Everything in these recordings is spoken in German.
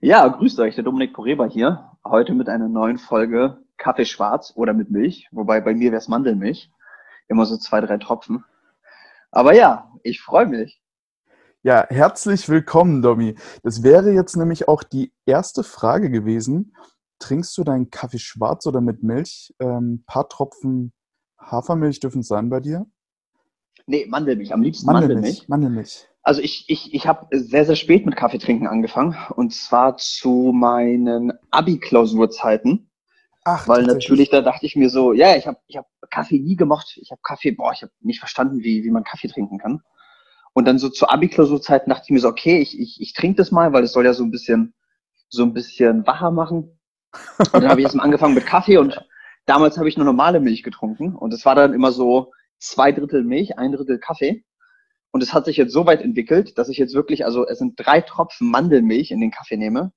Ja, grüßt euch, der Dominik Poreba hier. Heute mit einer neuen Folge Kaffee schwarz oder mit Milch. Wobei bei mir wäre es Mandelmilch. Immer so zwei, drei Tropfen. Aber ja, ich freue mich. Ja, herzlich willkommen, Domi. Das wäre jetzt nämlich auch die erste Frage gewesen. Trinkst du deinen Kaffee schwarz oder mit Milch? Ein ähm, paar Tropfen Hafermilch dürfen es sein bei dir? Nee, Mandelmilch. Am liebsten Mandelmilch. Mandelmilch. Mandelmilch. Also ich, ich, ich habe sehr, sehr spät mit Kaffee trinken angefangen. Und zwar zu meinen Abi-Klausurzeiten. Ach, Weil natürlich, da dachte ich mir so, ja, ich habe ich hab Kaffee nie gemocht. Ich habe Kaffee, boah, ich habe nicht verstanden, wie, wie man Kaffee trinken kann. Und dann so zur Abi-Klausurzeiten dachte ich mir so, okay, ich, ich, ich trinke das mal, weil es soll ja so ein bisschen, so ein bisschen wacher machen. Und dann habe ich erstmal angefangen mit Kaffee und damals habe ich nur normale Milch getrunken. Und es war dann immer so zwei Drittel Milch, ein Drittel Kaffee. Und es hat sich jetzt so weit entwickelt, dass ich jetzt wirklich, also es sind drei Tropfen Mandelmilch in den Kaffee nehme.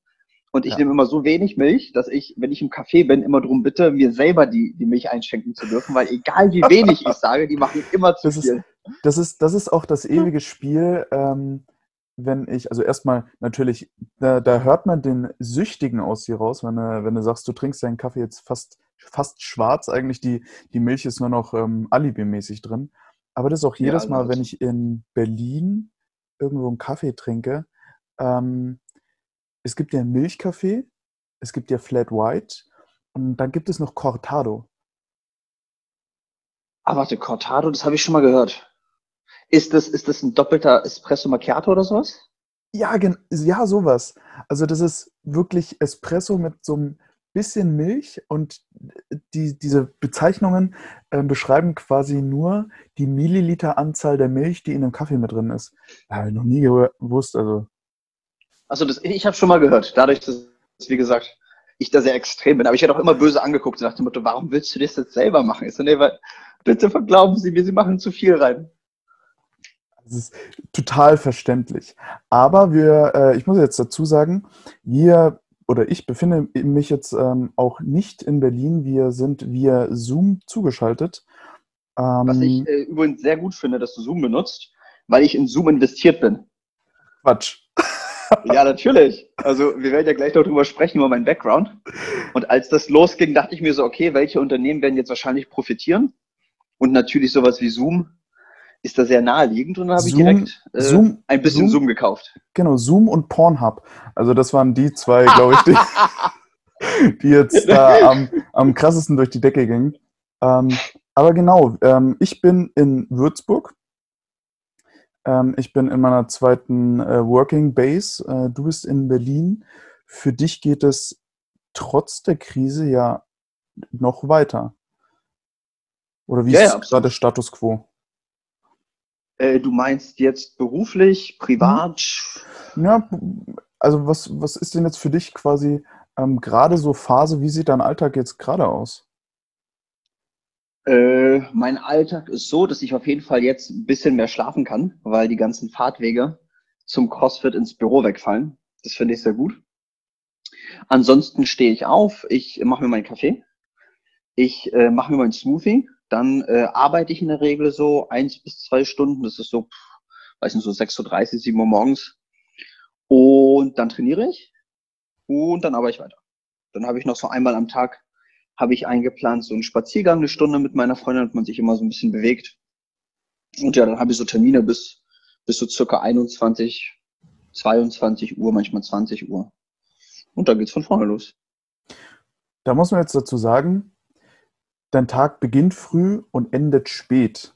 Und ich ja. nehme immer so wenig Milch, dass ich, wenn ich im Café bin, immer darum bitte, mir selber die, die Milch einschenken zu dürfen, weil egal wie wenig ich sage, die machen immer zu das viel. Ist, das, ist, das ist auch das ewige Spiel, ähm, wenn ich, also erstmal natürlich, da, da, hört man den Süchtigen aus dir raus, wenn du, wenn du sagst, du trinkst deinen Kaffee jetzt fast, fast schwarz, eigentlich die, die Milch ist nur noch ähm, alibimäßig drin. Aber das ist auch jedes ja, Mal, wenn ich in Berlin irgendwo einen Kaffee trinke, ähm, es gibt ja Milchkaffee, es gibt ja Flat White und dann gibt es noch Cortado. Ah, warte, Cortado, das habe ich schon mal gehört. Ist das, ist das ein doppelter Espresso Macchiato oder sowas? Ja, ja, sowas. Also das ist wirklich Espresso mit so einem bisschen Milch und die, diese Bezeichnungen äh, beschreiben quasi nur die Milliliteranzahl der Milch, die in einem Kaffee mit drin ist. Habe ich noch nie gewusst. Also also das, ich habe schon mal gehört, dadurch, dass, wie gesagt, ich da sehr extrem bin. Aber ich werde auch immer böse angeguckt nach dem Motto, warum willst du das jetzt selber machen? Ich so, nee, weil, bitte verglauben Sie mir, Sie machen zu viel rein. Das ist total verständlich. Aber wir, äh, ich muss jetzt dazu sagen, wir oder ich befinde mich jetzt ähm, auch nicht in Berlin. Wir sind via Zoom zugeschaltet. Ähm, Was ich äh, übrigens sehr gut finde, dass du Zoom benutzt, weil ich in Zoom investiert bin. Quatsch. Ja, natürlich. Also wir werden ja gleich noch drüber sprechen, über meinen Background. Und als das losging, dachte ich mir so, okay, welche Unternehmen werden jetzt wahrscheinlich profitieren? Und natürlich sowas wie Zoom ist da sehr naheliegend. Und dann habe ich direkt äh, Zoom, ein bisschen Zoom, Zoom, gekauft. Genau, Zoom und Pornhub. Also das waren die zwei, glaube ich, die, die jetzt da am, am krassesten durch die Decke gingen. Ähm, aber genau, ähm, ich bin in Würzburg ähm, ich bin in meiner zweiten äh, Working Base. Äh, du bist in Berlin. Für dich geht es trotz der Krise ja noch weiter. Oder wie ja, ist ja, gerade der Status quo? Äh, du meinst jetzt beruflich, privat? Hm. Ja, also was, was ist denn jetzt für dich quasi ähm, gerade so Phase? Wie sieht dein Alltag jetzt gerade aus? Äh, mein Alltag ist so, dass ich auf jeden Fall jetzt ein bisschen mehr schlafen kann, weil die ganzen Fahrtwege zum CrossFit ins Büro wegfallen. Das finde ich sehr gut. Ansonsten stehe ich auf, ich mache mir meinen Kaffee, ich äh, mache mir meinen Smoothie, dann äh, arbeite ich in der Regel so eins bis zwei Stunden, das ist so, weiß nicht, so 6.30 Uhr, 7 Uhr morgens. Und dann trainiere ich und dann arbeite ich weiter. Dann habe ich noch so einmal am Tag habe ich eingeplant, so einen Spaziergang eine Stunde mit meiner Freundin, dass man sich immer so ein bisschen bewegt. Und ja, dann habe ich so Termine bis, bis so circa 21, 22 Uhr, manchmal 20 Uhr. Und dann geht's von vorne los. Da muss man jetzt dazu sagen, dein Tag beginnt früh und endet spät.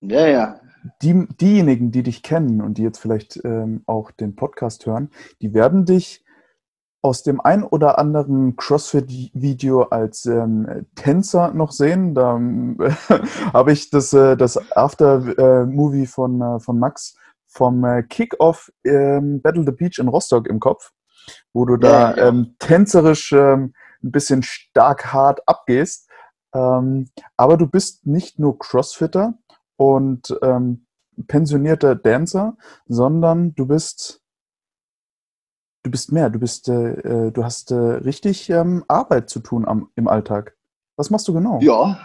Ja, ja. Die, diejenigen, die dich kennen und die jetzt vielleicht ähm, auch den Podcast hören, die werden dich aus dem ein oder anderen CrossFit-Video als ähm, Tänzer noch sehen. Da äh, habe ich das, äh, das After-Movie von, äh, von Max vom äh, Kick-Off ähm, Battle the Beach in Rostock im Kopf, wo du da ja, ja. Ähm, tänzerisch ähm, ein bisschen stark hart abgehst. Ähm, aber du bist nicht nur Crossfitter und ähm, pensionierter Dancer, sondern du bist Du bist mehr, du bist, äh, äh, du hast äh, richtig ähm, Arbeit zu tun am, im Alltag. Was machst du genau? Ja,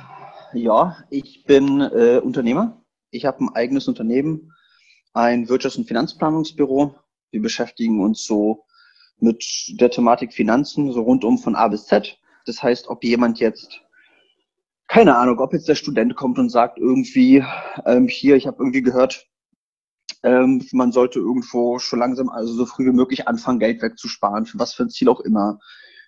ja, ich bin äh, Unternehmer. Ich habe ein eigenes Unternehmen, ein Wirtschafts- und Finanzplanungsbüro. Wir beschäftigen uns so mit der Thematik Finanzen, so rundum von A bis Z. Das heißt, ob jemand jetzt, keine Ahnung, ob jetzt der Student kommt und sagt irgendwie, ähm, hier, ich habe irgendwie gehört, ähm, man sollte irgendwo schon langsam, also so früh wie möglich anfangen, Geld wegzusparen, für was für ein Ziel auch immer.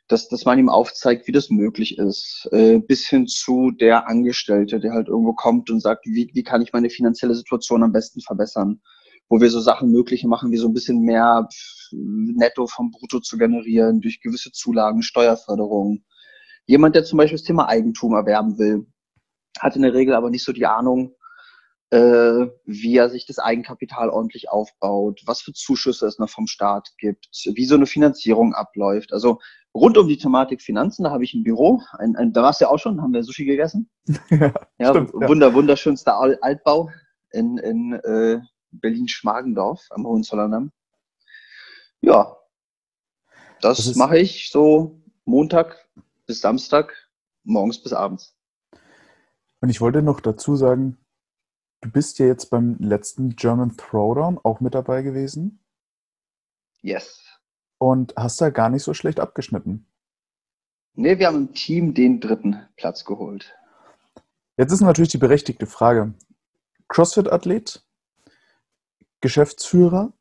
Dass, dass man ihm aufzeigt, wie das möglich ist, äh, bis hin zu der Angestellte, der halt irgendwo kommt und sagt, wie, wie kann ich meine finanzielle Situation am besten verbessern wo wir so Sachen möglich machen, wie so ein bisschen mehr Netto vom Brutto zu generieren durch gewisse Zulagen, Steuerförderung. Jemand, der zum Beispiel das Thema Eigentum erwerben will, hat in der Regel aber nicht so die Ahnung, äh, wie er sich das Eigenkapital ordentlich aufbaut, was für Zuschüsse es noch vom Staat gibt, wie so eine Finanzierung abläuft. Also rund um die Thematik Finanzen, da habe ich ein Büro, ein, ein, da warst du ja auch schon, haben wir Sushi gegessen. ja, ja, stimmt, wunder, ja. wunderschönster Altbau in, in äh, Berlin-Schmargendorf am Hohenzollerndamm. Ja, das, das mache ich so Montag bis Samstag, morgens bis abends. Und ich wollte noch dazu sagen, du bist ja jetzt beim letzten German Throwdown auch mit dabei gewesen. Yes. Und hast da gar nicht so schlecht abgeschnitten. Nee, wir haben im Team den dritten Platz geholt. Jetzt ist natürlich die berechtigte Frage. CrossFit-Athlet, Geschäftsführer,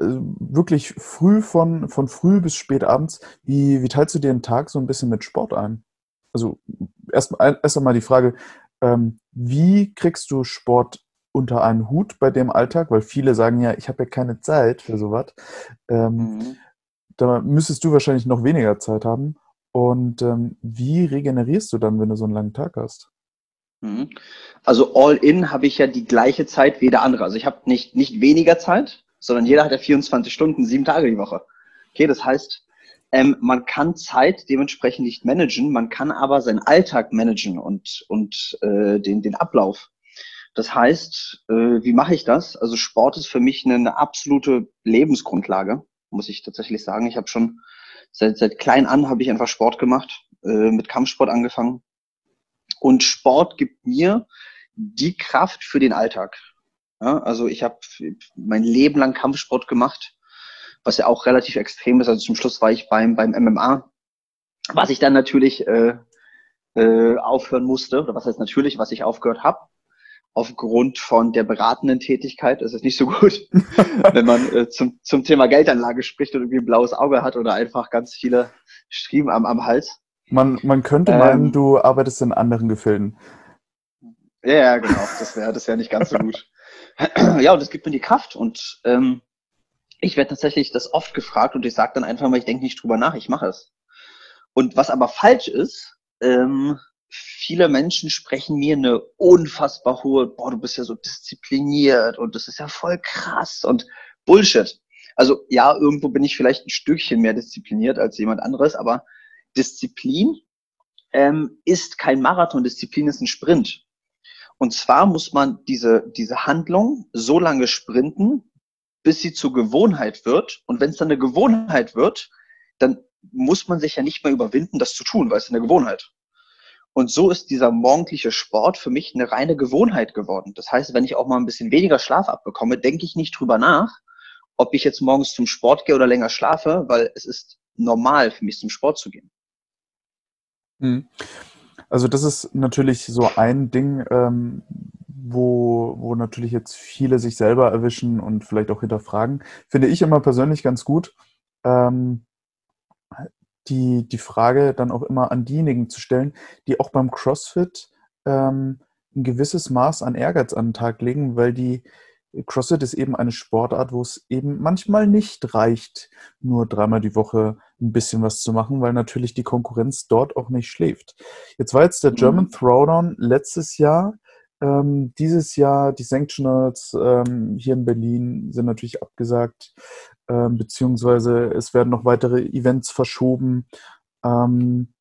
wirklich früh von, von früh bis spät abends. Wie, wie teilst du dir den Tag so ein bisschen mit Sport ein? Also erst, erst einmal die Frage, ähm, wie kriegst du Sport unter einen Hut bei dem Alltag? Weil viele sagen ja, ich habe ja keine Zeit für sowas. Ähm, mhm. Da müsstest du wahrscheinlich noch weniger Zeit haben. Und ähm, wie regenerierst du dann, wenn du so einen langen Tag hast? Mhm. Also all in habe ich ja die gleiche Zeit wie der andere. Also ich habe nicht, nicht weniger Zeit, sondern jeder hat ja 24 Stunden, sieben Tage die Woche. Okay, das heißt, ähm, man kann Zeit dementsprechend nicht managen, man kann aber seinen Alltag managen und, und äh, den, den Ablauf. Das heißt, äh, wie mache ich das? Also Sport ist für mich eine, absolute Lebensgrundlage, muss ich tatsächlich sagen. Ich habe schon seit, seit klein an habe ich einfach Sport gemacht, äh, mit Kampfsport angefangen, und Sport gibt mir die Kraft für den Alltag. Ja, also ich habe mein Leben lang Kampfsport gemacht, was ja auch relativ extrem ist. Also zum Schluss war ich beim, beim MMA, was ich dann natürlich äh, äh, aufhören musste, oder was heißt natürlich, was ich aufgehört habe, aufgrund von der beratenden Tätigkeit. Das ist nicht so gut, wenn man äh, zum, zum Thema Geldanlage spricht und irgendwie ein blaues Auge hat oder einfach ganz viele Striemen am, am Hals. Man, man könnte ähm, meinen, du arbeitest in anderen Gefilden. Ja, ja, genau. Das wäre das wär nicht ganz so gut. ja, und das gibt mir die Kraft. Und ähm, ich werde tatsächlich das oft gefragt und ich sage dann einfach mal, ich denke nicht drüber nach, ich mache es. Und was aber falsch ist, ähm, viele Menschen sprechen mir eine unfassbar hohe, boah, du bist ja so diszipliniert und das ist ja voll krass und Bullshit. Also ja, irgendwo bin ich vielleicht ein Stückchen mehr diszipliniert als jemand anderes, aber Disziplin ähm, ist kein Marathon, Disziplin ist ein Sprint. Und zwar muss man diese, diese Handlung so lange sprinten, bis sie zur Gewohnheit wird. Und wenn es dann eine Gewohnheit wird, dann muss man sich ja nicht mehr überwinden, das zu tun, weil es eine Gewohnheit. Und so ist dieser morgendliche Sport für mich eine reine Gewohnheit geworden. Das heißt, wenn ich auch mal ein bisschen weniger Schlaf abbekomme, denke ich nicht drüber nach, ob ich jetzt morgens zum Sport gehe oder länger schlafe, weil es ist normal für mich zum Sport zu gehen. Mhm. Also das ist natürlich so ein Ding, ähm, wo, wo natürlich jetzt viele sich selber erwischen und vielleicht auch hinterfragen. Finde ich immer persönlich ganz gut, ähm, die, die Frage dann auch immer an diejenigen zu stellen, die auch beim CrossFit ähm, ein gewisses Maß an Ehrgeiz an den Tag legen, weil die CrossFit ist eben eine Sportart, wo es eben manchmal nicht reicht, nur dreimal die Woche ein bisschen was zu machen, weil natürlich die Konkurrenz dort auch nicht schläft. Jetzt war jetzt der mhm. German mhm. Throwdown letztes Jahr. Ähm, dieses Jahr die Sanctionals ähm, hier in Berlin sind natürlich abgesagt, ähm, beziehungsweise es werden noch weitere Events verschoben. Ähm, äh,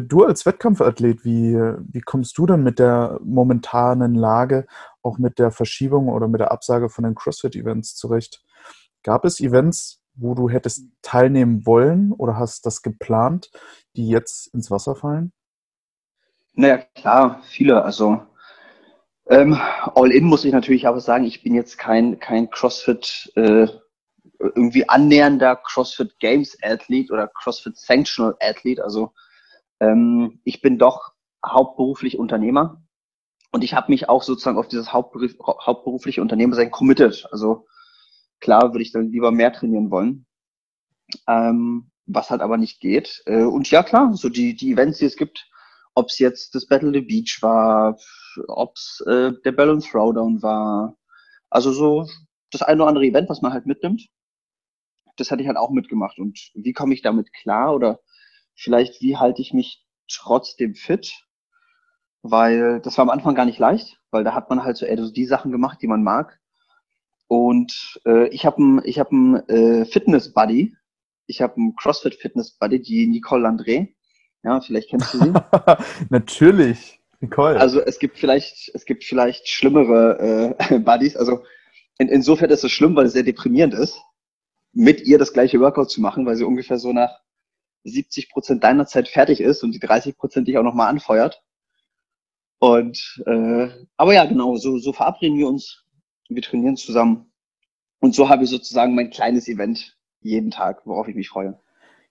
du als Wettkampfathlet, wie, wie kommst du dann mit der momentanen Lage, auch mit der Verschiebung oder mit der Absage von den CrossFit-Events zurecht? Gab es Events, wo du hättest teilnehmen wollen oder hast das geplant, die jetzt ins Wasser fallen? Naja, klar, viele. Also ähm, all in muss ich natürlich aber sagen, ich bin jetzt kein, kein CrossFit- äh, irgendwie annähernder CrossFit Games Athlet oder CrossFit Sanctional Athlet. Also ähm, ich bin doch hauptberuflich Unternehmer und ich habe mich auch sozusagen auf dieses Hauptberuf, hauptberufliche Unternehmersein committed. Also klar würde ich dann lieber mehr trainieren wollen, ähm, was halt aber nicht geht. Äh, und ja klar, so die, die Events, die es gibt, ob es jetzt das Battle the Beach war, ob es äh, der Balance Throwdown war, also so das eine oder andere Event, was man halt mitnimmt, das hatte ich halt auch mitgemacht. Und wie komme ich damit klar oder vielleicht wie halte ich mich trotzdem fit? Weil das war am Anfang gar nicht leicht, weil da hat man halt so eher so die Sachen gemacht, die man mag. Und äh, ich habe einen ich hab äh, Fitness Buddy. Ich habe einen CrossFit Fitness Buddy, die Nicole Landré. Ja, vielleicht kennst du sie. Natürlich, Nicole. Also es gibt vielleicht, es gibt vielleicht schlimmere äh, Buddies. Also in, insofern ist es schlimm, weil es sehr deprimierend ist, mit ihr das gleiche Workout zu machen, weil sie ungefähr so nach 70 Prozent deiner Zeit fertig ist und die 30 Prozent dich auch nochmal anfeuert. Und äh, aber ja, genau, so, so verabreden wir uns. Wir trainieren zusammen. Und so habe ich sozusagen mein kleines Event jeden Tag, worauf ich mich freue.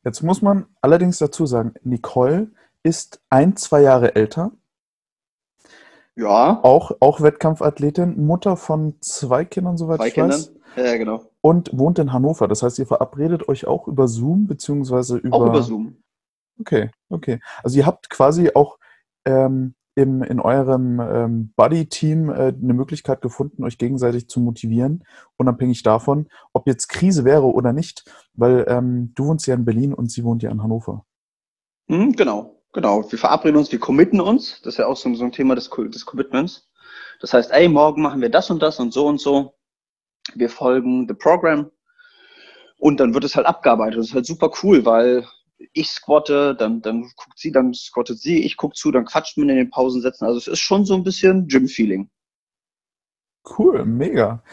Jetzt muss man allerdings dazu sagen, Nicole ist ein, zwei Jahre älter. Ja. Auch, auch Wettkampfathletin, Mutter von zwei Kindern, soweit zwei ich Kindern. weiß. Ja, genau. Und wohnt in Hannover. Das heißt, ihr verabredet euch auch über Zoom, beziehungsweise über. Auch über Zoom. Okay, okay. Also ihr habt quasi auch ähm, im, in eurem ähm, Buddy-Team äh, eine Möglichkeit gefunden, euch gegenseitig zu motivieren, unabhängig davon, ob jetzt Krise wäre oder nicht, weil ähm, du wohnst ja in Berlin und sie wohnt ja in Hannover. Mhm, genau, genau. Wir verabreden uns, wir committen uns. Das ist ja auch so, so ein Thema des, des Commitments. Das heißt, ey, morgen machen wir das und das und so und so. Wir folgen the program und dann wird es halt abgearbeitet. Das ist halt super cool, weil ich squatte, dann, dann guckt sie, dann squattet sie, ich gucke zu, dann quatscht man in den Pausensätzen. Also es ist schon so ein bisschen Gym-Feeling. Cool, mega.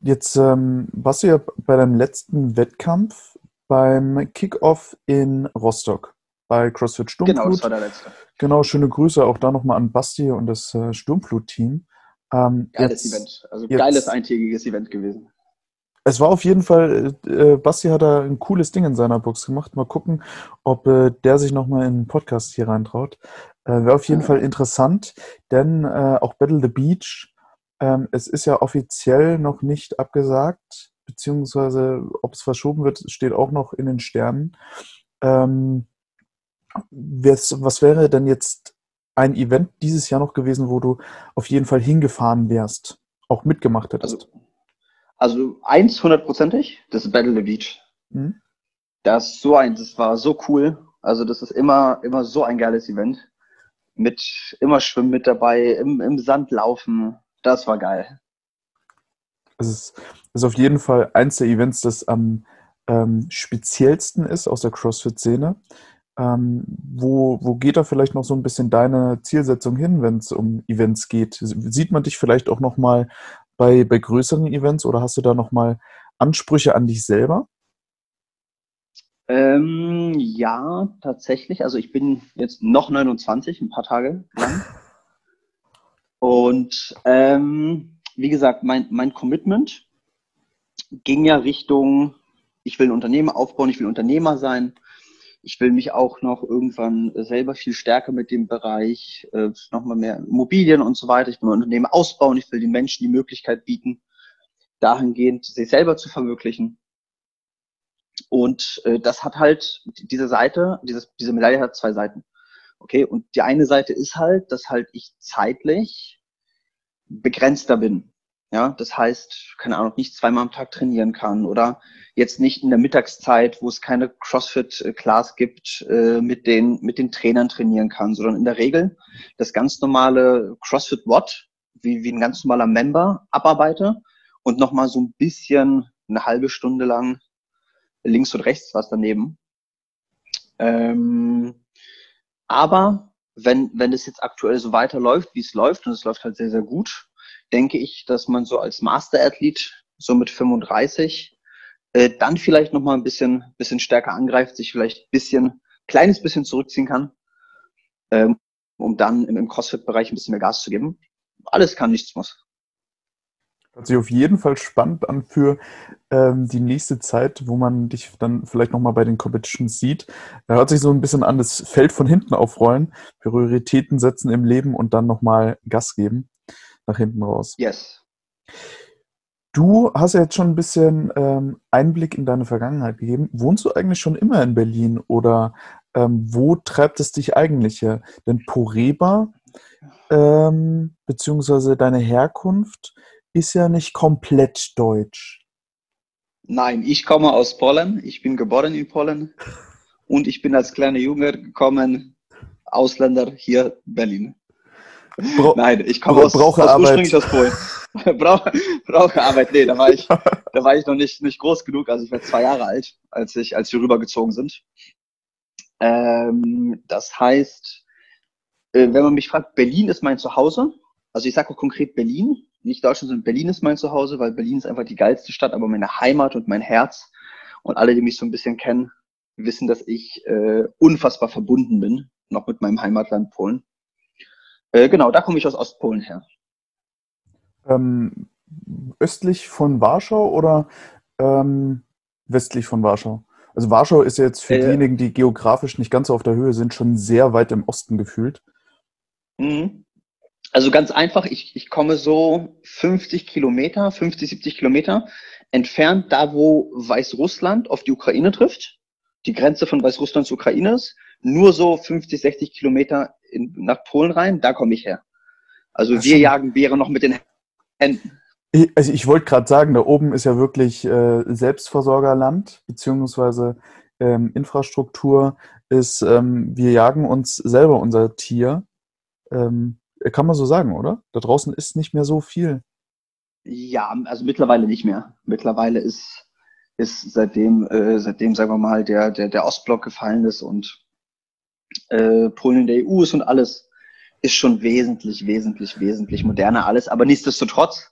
Jetzt ähm, warst du ja bei deinem letzten Wettkampf beim Kickoff in Rostock bei CrossFit Sturmflut. Genau, das war der letzte. Genau, schöne Grüße auch da nochmal an Basti und das äh, Sturmflut-Team. Ähm, geiles jetzt, Event, also jetzt, geiles eintägiges Event gewesen. Es war auf jeden Fall, äh, Basti hat da ein cooles Ding in seiner Box gemacht. Mal gucken, ob äh, der sich nochmal in den Podcast hier reintraut. Äh, Wäre auf jeden ja. Fall interessant, denn äh, auch Battle the Beach, ähm, es ist ja offiziell noch nicht abgesagt, beziehungsweise ob es verschoben wird, steht auch noch in den Sternen. Ähm, was wäre denn jetzt ein Event dieses Jahr noch gewesen, wo du auf jeden Fall hingefahren wärst, auch mitgemacht hättest? Also also eins hundertprozentig, das ist Battle the Beach. Mhm. Das ist so ein, das war so cool. Also das ist immer, immer so ein geiles Event. Mit immer Schwimmen mit dabei, im, im Sand laufen. Das war geil. Es ist, ist auf jeden Fall eins der Events, das am ähm, speziellsten ist aus der CrossFit-Szene. Ähm, wo, wo geht da vielleicht noch so ein bisschen deine Zielsetzung hin, wenn es um Events geht? Sieht man dich vielleicht auch noch mal bei, bei größeren Events oder hast du da nochmal Ansprüche an dich selber? Ähm, ja, tatsächlich. Also ich bin jetzt noch 29, ein paar Tage lang. Und ähm, wie gesagt, mein, mein Commitment ging ja Richtung, ich will ein Unternehmen aufbauen, ich will Unternehmer sein ich will mich auch noch irgendwann selber viel stärker mit dem Bereich äh, nochmal mehr Immobilien und so weiter. Ich will mein Unternehmen ausbauen. Ich will den Menschen die Möglichkeit bieten, dahingehend sich selber zu verwirklichen. Und äh, das hat halt diese Seite, dieses, diese Medaille hat zwei Seiten. Okay, und die eine Seite ist halt, dass halt ich zeitlich begrenzter bin. Ja, das heißt, keine Ahnung, nicht zweimal am Tag trainieren kann oder jetzt nicht in der Mittagszeit, wo es keine CrossFit-Class gibt, äh, mit den, mit den Trainern trainieren kann, sondern in der Regel das ganz normale CrossFit Watt, wie, wie ein ganz normaler Member abarbeite und nochmal so ein bisschen eine halbe Stunde lang links und rechts was daneben. Ähm, aber wenn, wenn es jetzt aktuell so weiterläuft, wie es läuft, und es läuft halt sehr, sehr gut, denke ich, dass man so als Master-Athlet, so mit 35, äh, dann vielleicht nochmal ein bisschen, bisschen stärker angreift, sich vielleicht ein bisschen, kleines bisschen zurückziehen kann, ähm, um dann im, im CrossFit-Bereich ein bisschen mehr Gas zu geben. Alles kann, nichts muss. Hört sich auf jeden Fall spannend an für ähm, die nächste Zeit, wo man dich dann vielleicht nochmal bei den Competitions sieht. Da hört sich so ein bisschen an das Feld von hinten aufrollen, Prioritäten setzen im Leben und dann nochmal Gas geben nach hinten raus. Yes. Du hast ja jetzt schon ein bisschen ähm, Einblick in deine Vergangenheit gegeben. Wohnst du eigentlich schon immer in Berlin oder ähm, wo treibt es dich eigentlich her? Denn Poreba, ähm, beziehungsweise deine Herkunft, ist ja nicht komplett deutsch. Nein, ich komme aus Polen. Ich bin geboren in Polen und ich bin als kleiner Junge gekommen, Ausländer hier Berlin. Bra Nein, ich komme aus, aus, ursprünglich aus Polen. Brauche, brauche Arbeit, nee, da war ich, da war ich noch nicht, nicht groß genug. Also ich war zwei Jahre alt, als ich, als wir rübergezogen sind. Ähm, das heißt, äh, wenn man mich fragt, Berlin ist mein Zuhause. Also ich sage auch konkret Berlin, nicht Deutschland, sondern Berlin ist mein Zuhause, weil Berlin ist einfach die geilste Stadt, aber meine Heimat und mein Herz. Und alle, die mich so ein bisschen kennen, wissen, dass ich äh, unfassbar verbunden bin, noch mit meinem Heimatland Polen. Äh, genau, da komme ich aus Ostpolen her. Ähm, östlich von Warschau oder ähm, westlich von Warschau? Also Warschau ist jetzt für äh, diejenigen, die geografisch nicht ganz so auf der Höhe sind, schon sehr weit im Osten gefühlt. Mhm. Also ganz einfach, ich, ich komme so 50 Kilometer, 50, 70 Kilometer entfernt, da wo Weißrussland auf die Ukraine trifft, die Grenze von Weißrussland zu Ukraine ist, nur so 50, 60 Kilometer in, nach Polen rein, da komme ich her. Also Ach wir jagen Bären noch mit den Händen. Ich, also ich wollte gerade sagen, da oben ist ja wirklich äh, Selbstversorgerland, beziehungsweise ähm, Infrastruktur ist, ähm, wir jagen uns selber unser Tier. Ähm, kann man so sagen, oder? Da draußen ist nicht mehr so viel. Ja, also mittlerweile nicht mehr. Mittlerweile ist, ist seitdem, äh, seitdem, sagen wir mal, der, der, der Ostblock gefallen ist und äh, Polen in der EU ist und alles, ist schon wesentlich, wesentlich, wesentlich moderner alles. Aber nichtsdestotrotz,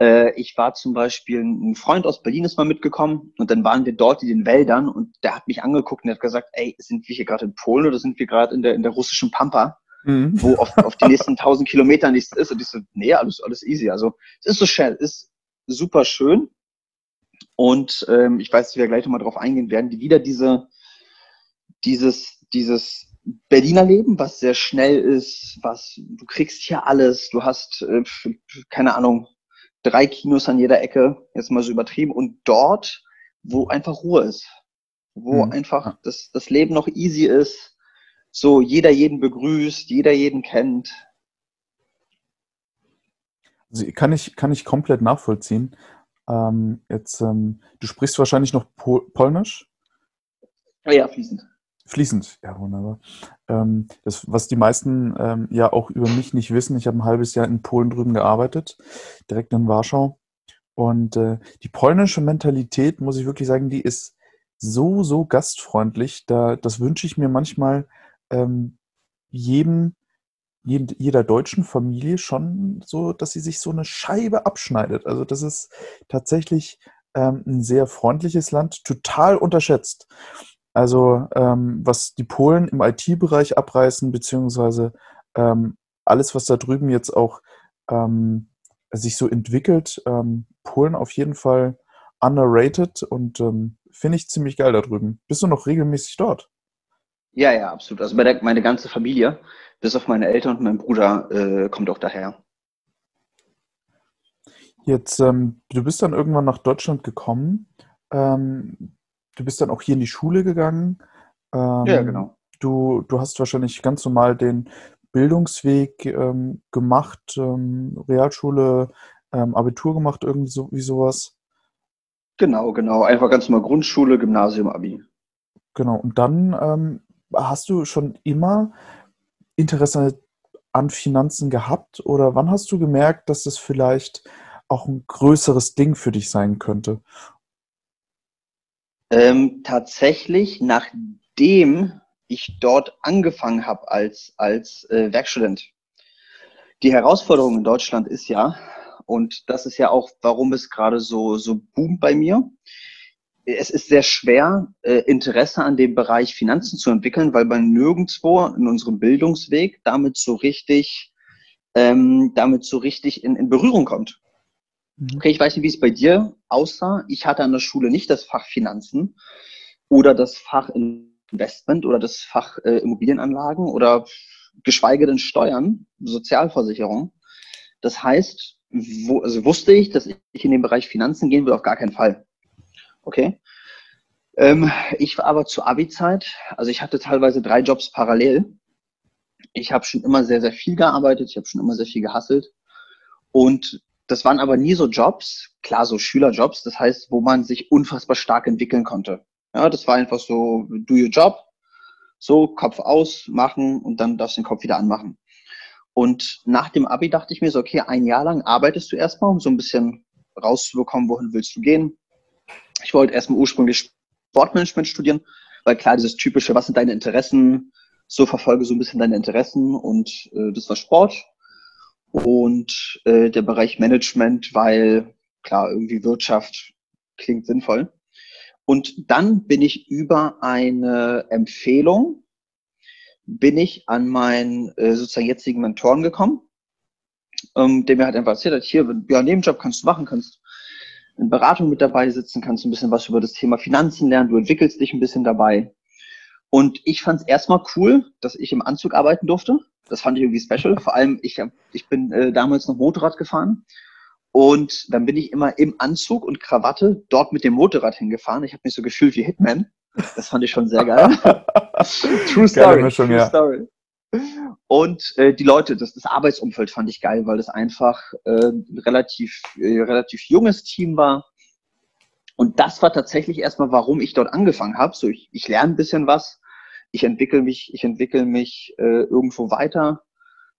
äh, ich war zum Beispiel, ein Freund aus Berlin ist mal mitgekommen und dann waren wir dort in den Wäldern und der hat mich angeguckt und hat gesagt, ey, sind wir hier gerade in Polen oder sind wir gerade in der, in der russischen Pampa? mhm. wo auf, auf die nächsten tausend Kilometer nichts ist. Und ich so, nee, alles, alles easy. Also es ist so schön, ist super schön. Und ähm, ich weiß, dass wir gleich nochmal drauf eingehen werden, die wieder diese, dieses, dieses Berliner Leben, was sehr schnell ist, was du kriegst hier alles, du hast, äh, keine Ahnung, drei Kinos an jeder Ecke, jetzt mal so übertrieben, und dort, wo einfach Ruhe ist, wo mhm. einfach das, das Leben noch easy ist, so jeder jeden begrüßt, jeder jeden kennt. Also kann ich, kann ich komplett nachvollziehen. Ähm, jetzt, ähm, du sprichst wahrscheinlich noch Pol Polnisch? Ja, fließend. Fließend, ja, wunderbar. Ähm, das, was die meisten ähm, ja auch über mich nicht wissen, ich habe ein halbes Jahr in Polen drüben gearbeitet, direkt in Warschau. Und äh, die polnische Mentalität, muss ich wirklich sagen, die ist so, so gastfreundlich. Da, das wünsche ich mir manchmal ähm, jedem, jed, jeder deutschen Familie schon so, dass sie sich so eine Scheibe abschneidet. Also das ist tatsächlich ähm, ein sehr freundliches Land, total unterschätzt. Also ähm, was die Polen im IT-Bereich abreißen, beziehungsweise ähm, alles, was da drüben jetzt auch ähm, sich so entwickelt, ähm, Polen auf jeden Fall underrated und ähm, finde ich ziemlich geil da drüben. Bist du noch regelmäßig dort? Ja, ja, absolut. Also meine, meine ganze Familie, bis auf meine Eltern und mein Bruder, äh, kommt auch daher. Jetzt, ähm, du bist dann irgendwann nach Deutschland gekommen. Ähm, du bist dann auch hier in die Schule gegangen. Ähm, ja, genau. Du, du hast wahrscheinlich ganz normal den Bildungsweg ähm, gemacht, ähm, Realschule, ähm, Abitur gemacht, irgendwie so, wie sowas. Genau, genau. Einfach ganz normal Grundschule, Gymnasium, Abi. Genau. Und dann hast du schon immer Interesse an Finanzen gehabt oder wann hast du gemerkt, dass das vielleicht auch ein größeres Ding für dich sein könnte? Ähm, tatsächlich, nachdem ich dort angefangen habe als, als äh, Werkstudent. Die Herausforderung in Deutschland ist ja, und das ist ja auch, warum es gerade so, so boomt bei mir, es ist sehr schwer, äh, Interesse an dem Bereich Finanzen zu entwickeln, weil man nirgendwo in unserem Bildungsweg damit so richtig, ähm, damit so richtig in, in Berührung kommt. Mhm. Okay, ich weiß nicht, wie es bei dir aussah. Ich hatte an der Schule nicht das Fach Finanzen oder das Fach Investment oder das Fach äh, Immobilienanlagen oder geschweige denn Steuern, Sozialversicherung. Das heißt, wo, also wusste ich, dass ich in den Bereich Finanzen gehen will, auf gar keinen Fall. Okay. Ähm, ich war aber zur Abi-Zeit, also ich hatte teilweise drei Jobs parallel. Ich habe schon immer sehr, sehr viel gearbeitet, ich habe schon immer sehr viel gehasselt. Und das waren aber nie so Jobs, klar, so Schülerjobs, das heißt, wo man sich unfassbar stark entwickeln konnte. Ja, das war einfach so, do your job, so Kopf aus, machen und dann darfst du den Kopf wieder anmachen. Und nach dem Abi dachte ich mir so, okay, ein Jahr lang arbeitest du erstmal, um so ein bisschen rauszubekommen, wohin willst du gehen. Ich wollte erstmal ursprünglich Sportmanagement studieren, weil klar, dieses typische, was sind deine Interessen, so verfolge so ein bisschen deine Interessen und äh, das war Sport und äh, der Bereich Management, weil klar, irgendwie Wirtschaft klingt sinnvoll. Und dann bin ich über eine Empfehlung, bin ich an meinen äh, sozusagen jetzigen Mentoren gekommen, ähm, der mir halt einfach erzählt hat, hier, ja, Nebenjob kannst du machen, kannst in Beratung mit dabei sitzen, kannst ein bisschen was über das Thema Finanzen lernen, du entwickelst dich ein bisschen dabei. Und ich fand es erstmal cool, dass ich im Anzug arbeiten durfte. Das fand ich irgendwie special. Vor allem, ich, hab, ich bin äh, damals noch Motorrad gefahren. Und dann bin ich immer im Anzug und Krawatte dort mit dem Motorrad hingefahren. Ich habe mich so gefühlt wie Hitman. Das fand ich schon sehr geil. True Story. Mischung, True ja. Story. Und äh, die Leute, das, das Arbeitsumfeld fand ich geil, weil das einfach äh, relativ, äh, relativ junges Team war. Und das war tatsächlich erstmal, warum ich dort angefangen habe. So, ich, ich lerne ein bisschen was, ich entwickle mich, ich entwickle mich äh, irgendwo weiter,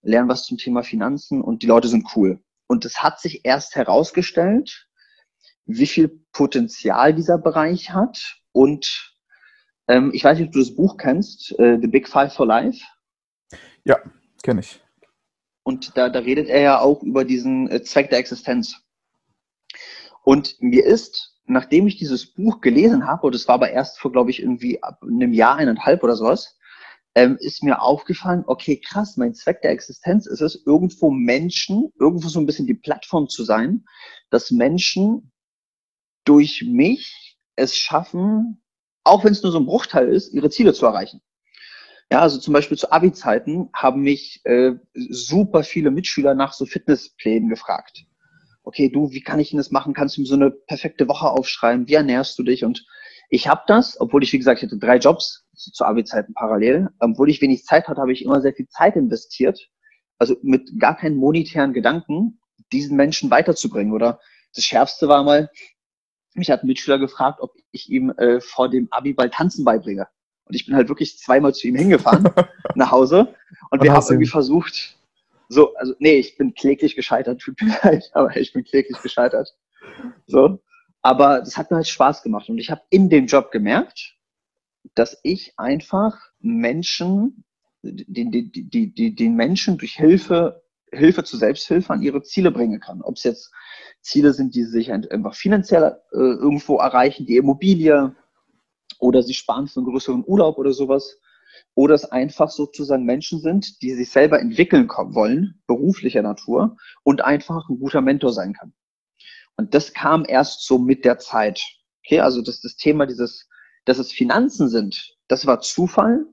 lerne was zum Thema Finanzen und die Leute sind cool. Und es hat sich erst herausgestellt, wie viel Potenzial dieser Bereich hat. Und ähm, ich weiß nicht, ob du das Buch kennst, äh, The Big Five for Life. Ja, kenne ich. Und da, da redet er ja auch über diesen äh, Zweck der Existenz. Und mir ist nachdem ich dieses Buch gelesen habe, und das war aber erst vor, glaube ich, irgendwie ab einem Jahr, eineinhalb oder sowas, ähm, ist mir aufgefallen, okay, krass, mein Zweck der Existenz ist es, irgendwo Menschen, irgendwo so ein bisschen die Plattform zu sein, dass Menschen durch mich es schaffen, auch wenn es nur so ein Bruchteil ist, ihre Ziele zu erreichen. Ja, also zum Beispiel zu Abi-Zeiten haben mich äh, super viele Mitschüler nach so Fitnessplänen gefragt okay, du, wie kann ich denn das machen? Kannst du mir so eine perfekte Woche aufschreiben? Wie ernährst du dich? Und ich habe das, obwohl ich, wie gesagt, ich hatte drei Jobs zu Abi-Zeiten parallel, obwohl ich wenig Zeit hatte, habe ich immer sehr viel Zeit investiert, also mit gar keinen monetären Gedanken, diesen Menschen weiterzubringen. Oder das Schärfste war mal, mich hat ein Mitschüler gefragt, ob ich ihm äh, vor dem Abi bald Tanzen beibringe. Und ich bin halt wirklich zweimal zu ihm hingefahren nach Hause und wir haben irgendwie versucht, so, also nee, ich bin kläglich gescheitert, tut mir leid, aber ich bin kläglich gescheitert. So. Aber das hat mir halt Spaß gemacht und ich habe in dem Job gemerkt, dass ich einfach Menschen, den, den, den, den Menschen durch Hilfe, Hilfe zur Selbsthilfe an ihre Ziele bringen kann. Ob es jetzt Ziele sind, die sich einfach finanziell äh, irgendwo erreichen, die Immobilie oder sie sparen für einen größeren Urlaub oder sowas oder es einfach sozusagen Menschen sind, die sich selber entwickeln wollen, beruflicher Natur und einfach ein guter Mentor sein kann. Und das kam erst so mit der Zeit. Okay, also das, das Thema dieses, dass es Finanzen sind, das war Zufall.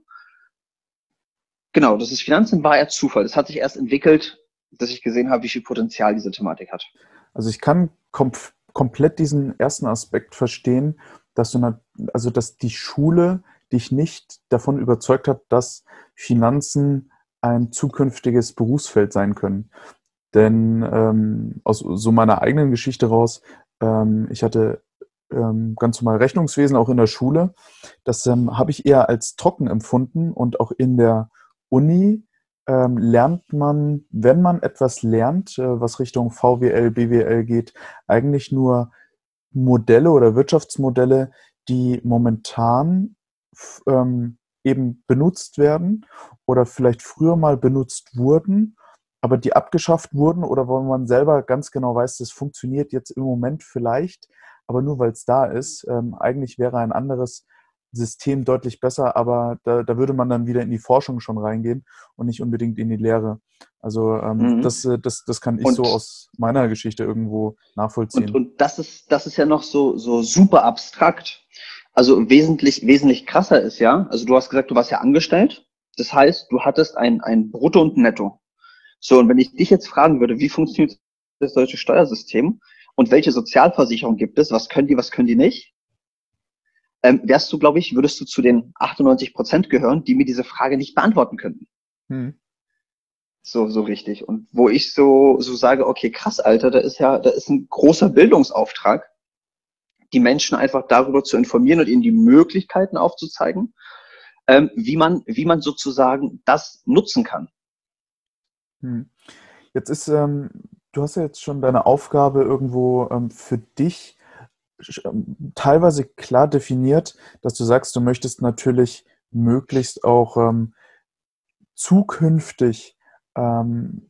Genau, das ist Finanzen war eher Zufall. Das hat sich erst entwickelt, dass ich gesehen habe, wie viel Potenzial diese Thematik hat. Also ich kann kom komplett diesen ersten Aspekt verstehen, dass du, also dass die Schule dich nicht davon überzeugt hat, dass Finanzen ein zukünftiges Berufsfeld sein können. Denn ähm, aus so meiner eigenen Geschichte raus, ähm, ich hatte ähm, ganz normal Rechnungswesen auch in der Schule. Das ähm, habe ich eher als trocken empfunden und auch in der Uni ähm, lernt man, wenn man etwas lernt, äh, was Richtung VWL, BWL geht, eigentlich nur Modelle oder Wirtschaftsmodelle, die momentan ähm, eben benutzt werden oder vielleicht früher mal benutzt wurden, aber die abgeschafft wurden oder wo man selber ganz genau weiß, das funktioniert jetzt im Moment vielleicht, aber nur weil es da ist. Ähm, eigentlich wäre ein anderes System deutlich besser, aber da, da würde man dann wieder in die Forschung schon reingehen und nicht unbedingt in die Lehre. Also ähm, mhm. das, äh, das, das kann ich und, so aus meiner Geschichte irgendwo nachvollziehen. Und, und das ist, das ist ja noch so, so super abstrakt. Also wesentlich, wesentlich krasser ist ja, also du hast gesagt, du warst ja angestellt. Das heißt, du hattest ein, ein Brutto und ein Netto. So, und wenn ich dich jetzt fragen würde, wie funktioniert das deutsche Steuersystem und welche Sozialversicherung gibt es, was können die, was können die nicht, ähm, wärst du, glaube ich, würdest du zu den 98 Prozent gehören, die mir diese Frage nicht beantworten könnten. Hm. So, so richtig. Und wo ich so, so sage, okay, krass, Alter, da ist ja, da ist ein großer Bildungsauftrag, die Menschen einfach darüber zu informieren und ihnen die Möglichkeiten aufzuzeigen, ähm, wie man, wie man sozusagen das nutzen kann. Hm. Jetzt ist, ähm, du hast ja jetzt schon deine Aufgabe irgendwo ähm, für dich ähm, teilweise klar definiert, dass du sagst, du möchtest natürlich möglichst auch ähm, zukünftig ähm,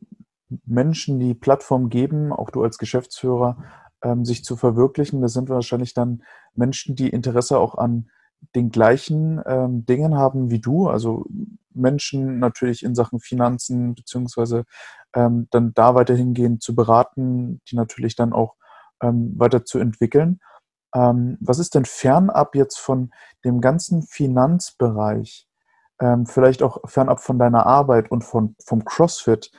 Menschen die Plattform geben, auch du als Geschäftsführer, ähm, sich zu verwirklichen. Das sind wahrscheinlich dann Menschen, die Interesse auch an den gleichen ähm, Dingen haben wie du, also Menschen natürlich in Sachen Finanzen beziehungsweise ähm, dann da weiterhin gehen zu beraten, die natürlich dann auch ähm, weiter zu entwickeln. Ähm, was ist denn fernab jetzt von dem ganzen Finanzbereich, ähm, vielleicht auch fernab von deiner Arbeit und von, vom CrossFit,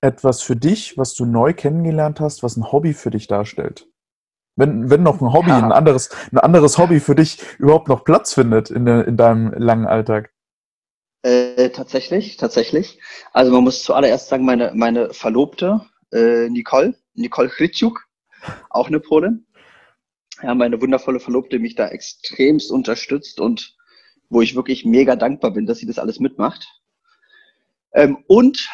etwas für dich, was du neu kennengelernt hast, was ein Hobby für dich darstellt? Wenn, wenn noch ein Hobby, ja. ein, anderes, ein anderes Hobby für dich überhaupt noch Platz findet in, de, in deinem langen Alltag. Äh, tatsächlich, tatsächlich. Also man muss zuallererst sagen, meine, meine Verlobte, äh, Nicole, Nicole Chrytschuk, auch eine Polin, ja, meine wundervolle Verlobte mich da extremst unterstützt und wo ich wirklich mega dankbar bin, dass sie das alles mitmacht. Ähm, und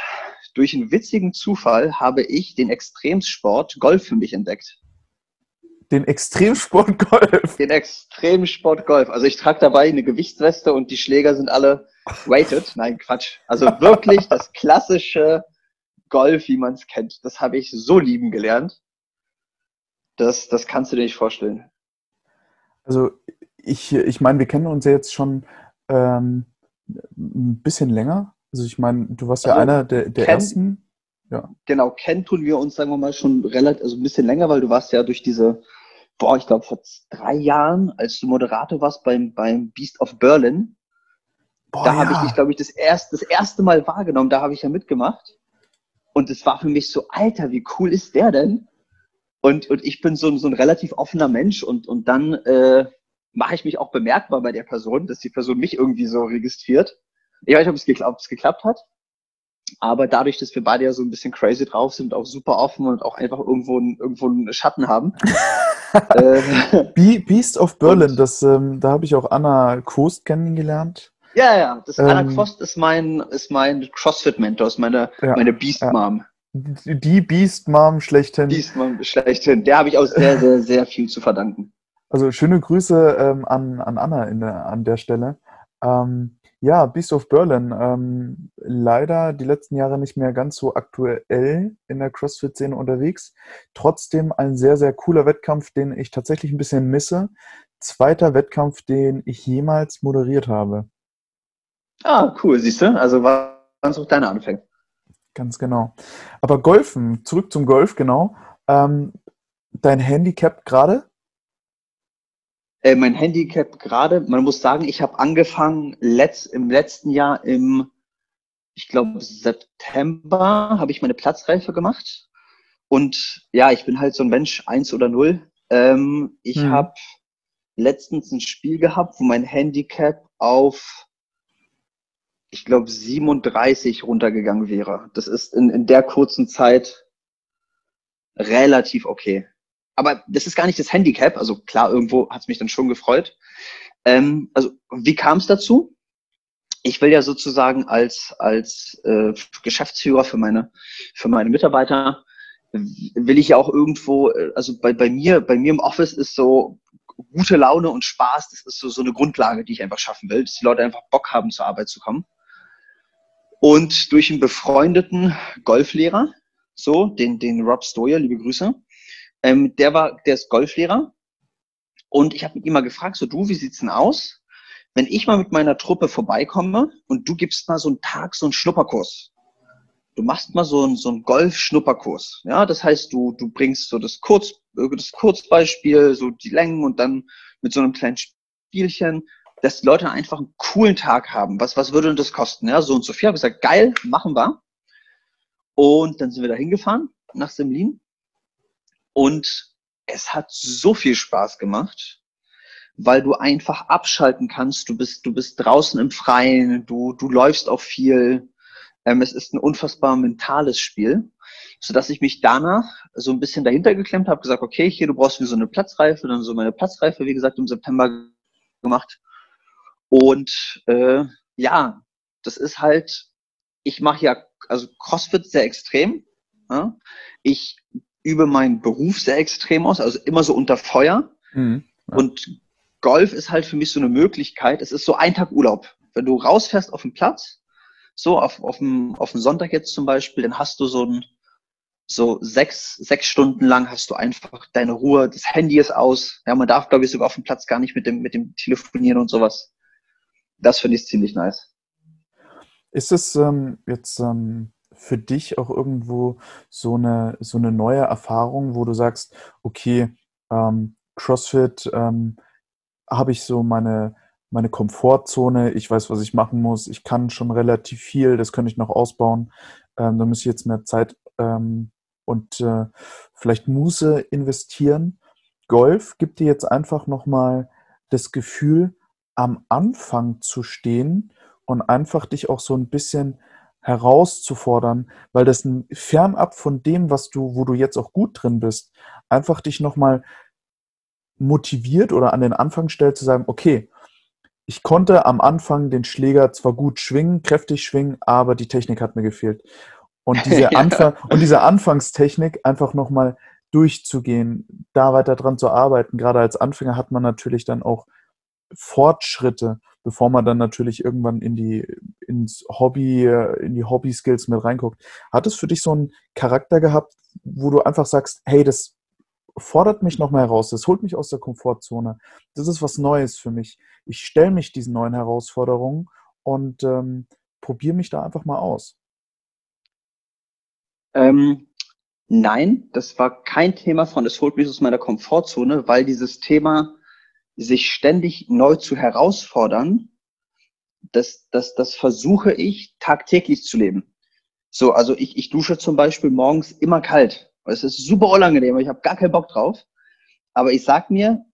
durch einen witzigen Zufall habe ich den Extremsport Golf für mich entdeckt. Den Extremsport Golf? Den Extremsport Golf. Also ich trage dabei eine Gewichtsweste und die Schläger sind alle weighted. Nein, Quatsch. Also wirklich das klassische Golf, wie man es kennt. Das habe ich so lieben gelernt. Das, das kannst du dir nicht vorstellen. Also ich, ich meine, wir kennen uns ja jetzt schon ähm, ein bisschen länger. Also ich meine, du warst also ja einer der, der Ken, ersten. Ja. Genau, kennen tun wir uns, sagen wir mal, schon relativ, also ein bisschen länger, weil du warst ja durch diese, boah, ich glaube vor drei Jahren, als du Moderator warst beim, beim Beast of Berlin. Boah, da ja. habe ich dich, glaube ich, das erste, das erste Mal wahrgenommen, da habe ich ja mitgemacht. Und es war für mich so, Alter, wie cool ist der denn? Und, und ich bin so, so ein relativ offener Mensch und, und dann äh, mache ich mich auch bemerkbar bei der Person, dass die Person mich irgendwie so registriert. Ich weiß nicht, ob es, geklappt, ob es geklappt hat. Aber dadurch, dass wir beide ja so ein bisschen crazy drauf sind, auch super offen und auch einfach irgendwo, irgendwo einen Schatten haben. äh, Beast of Berlin, das, ähm, da habe ich auch Anna Kost kennengelernt. Ja, ja, das ähm, Anna Kost ist mein, ist mein CrossFit-Mentor, ist meine, ja, meine Beast-Mom. Ja. Die Beast Mom schlechthin. Beast Mom schlechthin. Der habe ich auch sehr, sehr, sehr viel zu verdanken. Also schöne Grüße ähm, an, an Anna der, an der Stelle. Ähm, ja, Beast of Berlin. Ähm, leider die letzten Jahre nicht mehr ganz so aktuell in der CrossFit-Szene unterwegs. Trotzdem ein sehr, sehr cooler Wettkampf, den ich tatsächlich ein bisschen misse. Zweiter Wettkampf, den ich jemals moderiert habe. Ah, cool, siehst du? Also waren es auch deine Anfänge. Ganz genau. Aber Golfen, zurück zum Golf, genau. Ähm, dein Handicap gerade? Äh, mein Handicap gerade, man muss sagen, ich habe angefangen letzt, im letzten Jahr im, ich glaube, September habe ich meine Platzreife gemacht. Und ja, ich bin halt so ein Mensch, eins oder null. Ähm, ich hm. habe letztens ein Spiel gehabt, wo mein Handicap auf ich glaube, 37 runtergegangen wäre. Das ist in, in der kurzen Zeit relativ okay. Aber das ist gar nicht das Handicap. Also klar, irgendwo hat es mich dann schon gefreut. Ähm, also wie kam es dazu? Ich will ja sozusagen als als äh, Geschäftsführer für meine für meine Mitarbeiter will ich ja auch irgendwo, äh, also bei, bei mir bei mir im Office ist so gute Laune und Spaß. Das ist so so eine Grundlage, die ich einfach schaffen will, dass die Leute einfach Bock haben zur Arbeit zu kommen. Und durch einen befreundeten Golflehrer, so, den, den Rob Stoyer, liebe Grüße, ähm, der war, der ist Golflehrer Und ich habe ihn mal gefragt, so du, wie sieht's denn aus, wenn ich mal mit meiner Truppe vorbeikomme und du gibst mal so einen Tag, so einen Schnupperkurs. Du machst mal so einen, so einen Golf-Schnupperkurs. Ja, das heißt, du, du bringst so das, Kurz, das Kurzbeispiel, so die Längen und dann mit so einem kleinen Spielchen, dass die Leute einfach einen coolen Tag haben. Was, was würde denn das kosten? Ja, so und so viel. Habe gesagt, geil, machen wir. Und dann sind wir da hingefahren nach Semlin. Und es hat so viel Spaß gemacht, weil du einfach abschalten kannst. Du bist, du bist draußen im Freien, du, du läufst auch viel. Ähm, es ist ein unfassbar mentales Spiel, so dass ich mich danach so ein bisschen dahinter geklemmt habe, gesagt, okay, hier, du brauchst wie so eine Platzreife, dann so meine Platzreife, wie gesagt, im September gemacht. Und äh, ja, das ist halt, ich mache ja, also CrossFit sehr extrem. Ja? Ich übe meinen Beruf sehr extrem aus, also immer so unter Feuer. Mhm, ja. Und Golf ist halt für mich so eine Möglichkeit. Es ist so ein Tag Urlaub. Wenn du rausfährst auf den Platz, so auf, auf, dem, auf dem Sonntag jetzt zum Beispiel, dann hast du so ein, so sechs, sechs Stunden lang hast du einfach deine Ruhe, das Handy ist aus. Ja, man darf, glaube ich, sogar auf dem Platz gar nicht mit dem, mit dem Telefonieren und sowas. Das finde ich ziemlich nice. Ist es ähm, jetzt ähm, für dich auch irgendwo so eine, so eine neue Erfahrung, wo du sagst, okay, ähm, CrossFit ähm, habe ich so meine, meine Komfortzone, ich weiß, was ich machen muss, ich kann schon relativ viel, das könnte ich noch ausbauen. Ähm, da muss ich jetzt mehr Zeit ähm, und äh, vielleicht Muße investieren. Golf gibt dir jetzt einfach nochmal das Gefühl, am Anfang zu stehen und einfach dich auch so ein bisschen herauszufordern, weil das fernab von dem, was du, wo du jetzt auch gut drin bist, einfach dich nochmal motiviert oder an den Anfang stellt zu sagen, okay, ich konnte am Anfang den Schläger zwar gut schwingen, kräftig schwingen, aber die Technik hat mir gefehlt. Und diese, Anfang, und diese Anfangstechnik einfach nochmal durchzugehen, da weiter dran zu arbeiten. Gerade als Anfänger hat man natürlich dann auch Fortschritte, bevor man dann natürlich irgendwann in die ins Hobby, in die Hobby-Skills mit reinguckt. Hat es für dich so einen Charakter gehabt, wo du einfach sagst, hey, das fordert mich nochmal heraus, das holt mich aus der Komfortzone, das ist was Neues für mich. Ich stelle mich diesen neuen Herausforderungen und ähm, probiere mich da einfach mal aus. Ähm, nein, das war kein Thema von, es holt mich aus meiner Komfortzone, weil dieses Thema sich ständig neu zu herausfordern, das, das, das versuche ich tagtäglich zu leben. So, also ich, ich dusche zum Beispiel morgens immer kalt. Es ist super unangenehm, ich habe gar keinen Bock drauf. Aber ich sag mir,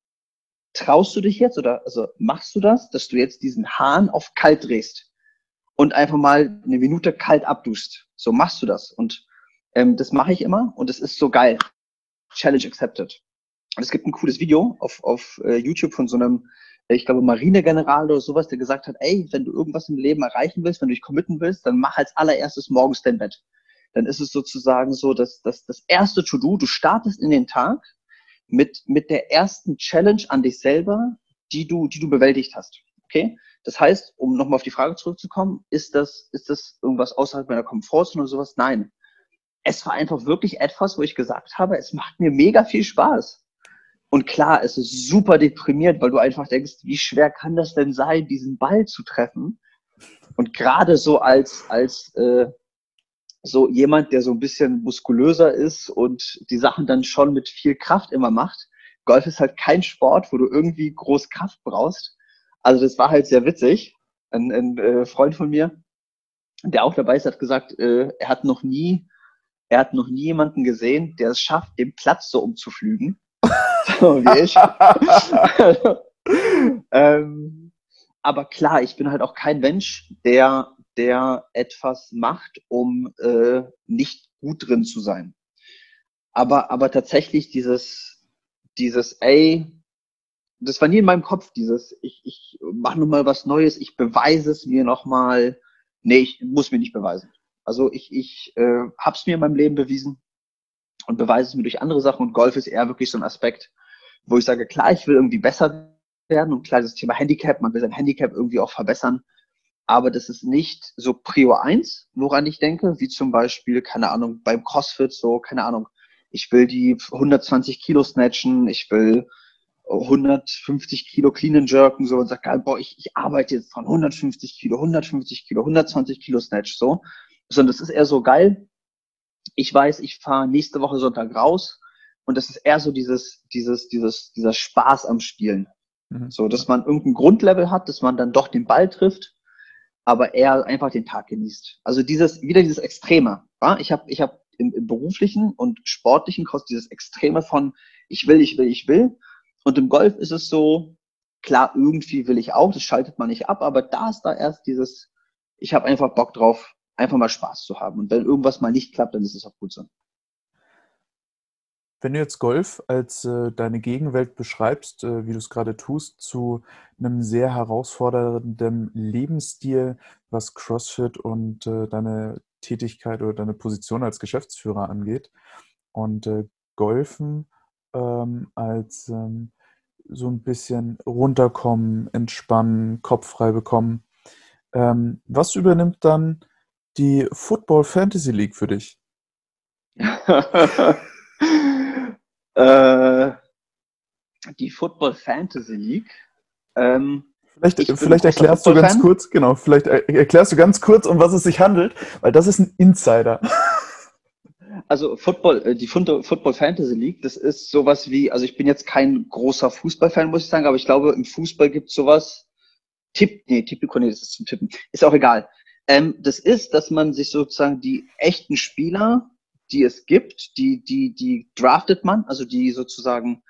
traust du dich jetzt oder also machst du das, dass du jetzt diesen Hahn auf kalt drehst und einfach mal eine Minute kalt abduschst? So machst du das. Und ähm, das mache ich immer und es ist so geil. Challenge accepted. Und es gibt ein cooles Video auf, auf uh, YouTube von so einem, äh, ich glaube, Marinegeneral oder sowas, der gesagt hat, ey, wenn du irgendwas im Leben erreichen willst, wenn du dich committen willst, dann mach als allererstes morgens dein Bett. Dann ist es sozusagen so, dass, dass das erste To-Do, du startest in den Tag mit, mit der ersten Challenge an dich selber, die du, die du bewältigt hast. Okay? Das heißt, um nochmal auf die Frage zurückzukommen, ist das, ist das irgendwas außerhalb meiner Komfortzone oder sowas? Nein es war einfach wirklich etwas, wo ich gesagt habe, es macht mir mega viel Spaß. Und klar, es ist super deprimiert, weil du einfach denkst, wie schwer kann das denn sein, diesen Ball zu treffen? Und gerade so als, als äh, so jemand, der so ein bisschen muskulöser ist und die Sachen dann schon mit viel Kraft immer macht. Golf ist halt kein Sport, wo du irgendwie groß Kraft brauchst. Also das war halt sehr witzig. Ein, ein äh, Freund von mir, der auch dabei ist, hat gesagt, äh, er hat noch nie er hat noch nie jemanden gesehen, der es schafft, den Platz so umzuflügen. So wie ich. ähm, aber klar, ich bin halt auch kein Mensch, der, der etwas macht, um äh, nicht gut drin zu sein. Aber, aber tatsächlich dieses, dieses, ey, das war nie in meinem Kopf, dieses, ich, ich mache nochmal was Neues, ich beweise es mir nochmal. Nee, ich muss mir nicht beweisen. Also ich, ich äh, habe es mir in meinem Leben bewiesen und beweise es mir durch andere Sachen und Golf ist eher wirklich so ein Aspekt, wo ich sage, klar, ich will irgendwie besser werden und klar, das Thema Handicap, man will sein Handicap irgendwie auch verbessern, aber das ist nicht so Prio 1, woran ich denke, wie zum Beispiel, keine Ahnung, beim CrossFit so, keine Ahnung, ich will die 120 Kilo snatchen, ich will 150 Kilo Clean and Jerken so und sagt, boah, ich, ich arbeite jetzt dran, 150 Kilo, 150 Kilo, 120 Kilo Snatch so. Sondern das ist eher so geil. Ich weiß, ich fahre nächste Woche Sonntag raus und das ist eher so dieses, dieses, dieses, dieser Spaß am Spielen. Mhm. So, dass man irgendein Grundlevel hat, dass man dann doch den Ball trifft, aber eher einfach den Tag genießt. Also dieses, wieder dieses Extreme. Ja? Ich habe ich hab im, im beruflichen und sportlichen Kost dieses Extreme von ich will, ich will, ich will. Und im Golf ist es so, klar, irgendwie will ich auch, das schaltet man nicht ab, aber da ist da erst dieses, ich habe einfach Bock drauf, einfach mal Spaß zu haben. Und wenn irgendwas mal nicht klappt, dann ist es auch gut so. Wenn du jetzt Golf als äh, deine Gegenwelt beschreibst, äh, wie du es gerade tust, zu einem sehr herausfordernden Lebensstil, was CrossFit und äh, deine Tätigkeit oder deine Position als Geschäftsführer angeht und äh, Golfen ähm, als ähm, so ein bisschen runterkommen, entspannen, Kopf frei bekommen. Ähm, was übernimmt dann die Football Fantasy League für dich? äh, die Football Fantasy League. Ähm, vielleicht, vielleicht erklärst du ganz kurz, genau, vielleicht erklärst du ganz kurz, um was es sich handelt, weil das ist ein Insider. Also Football, äh, die Football Fantasy League, das ist sowas wie, also ich bin jetzt kein großer Fußballfan, muss ich sagen, aber ich glaube, im Fußball gibt es sowas. Tipp, nee, Tipico, nee, das ist zum Tippen. Ist auch egal. Ähm, das ist, dass man sich sozusagen die echten Spieler, die es gibt, die, die, die draftet man, also die sozusagen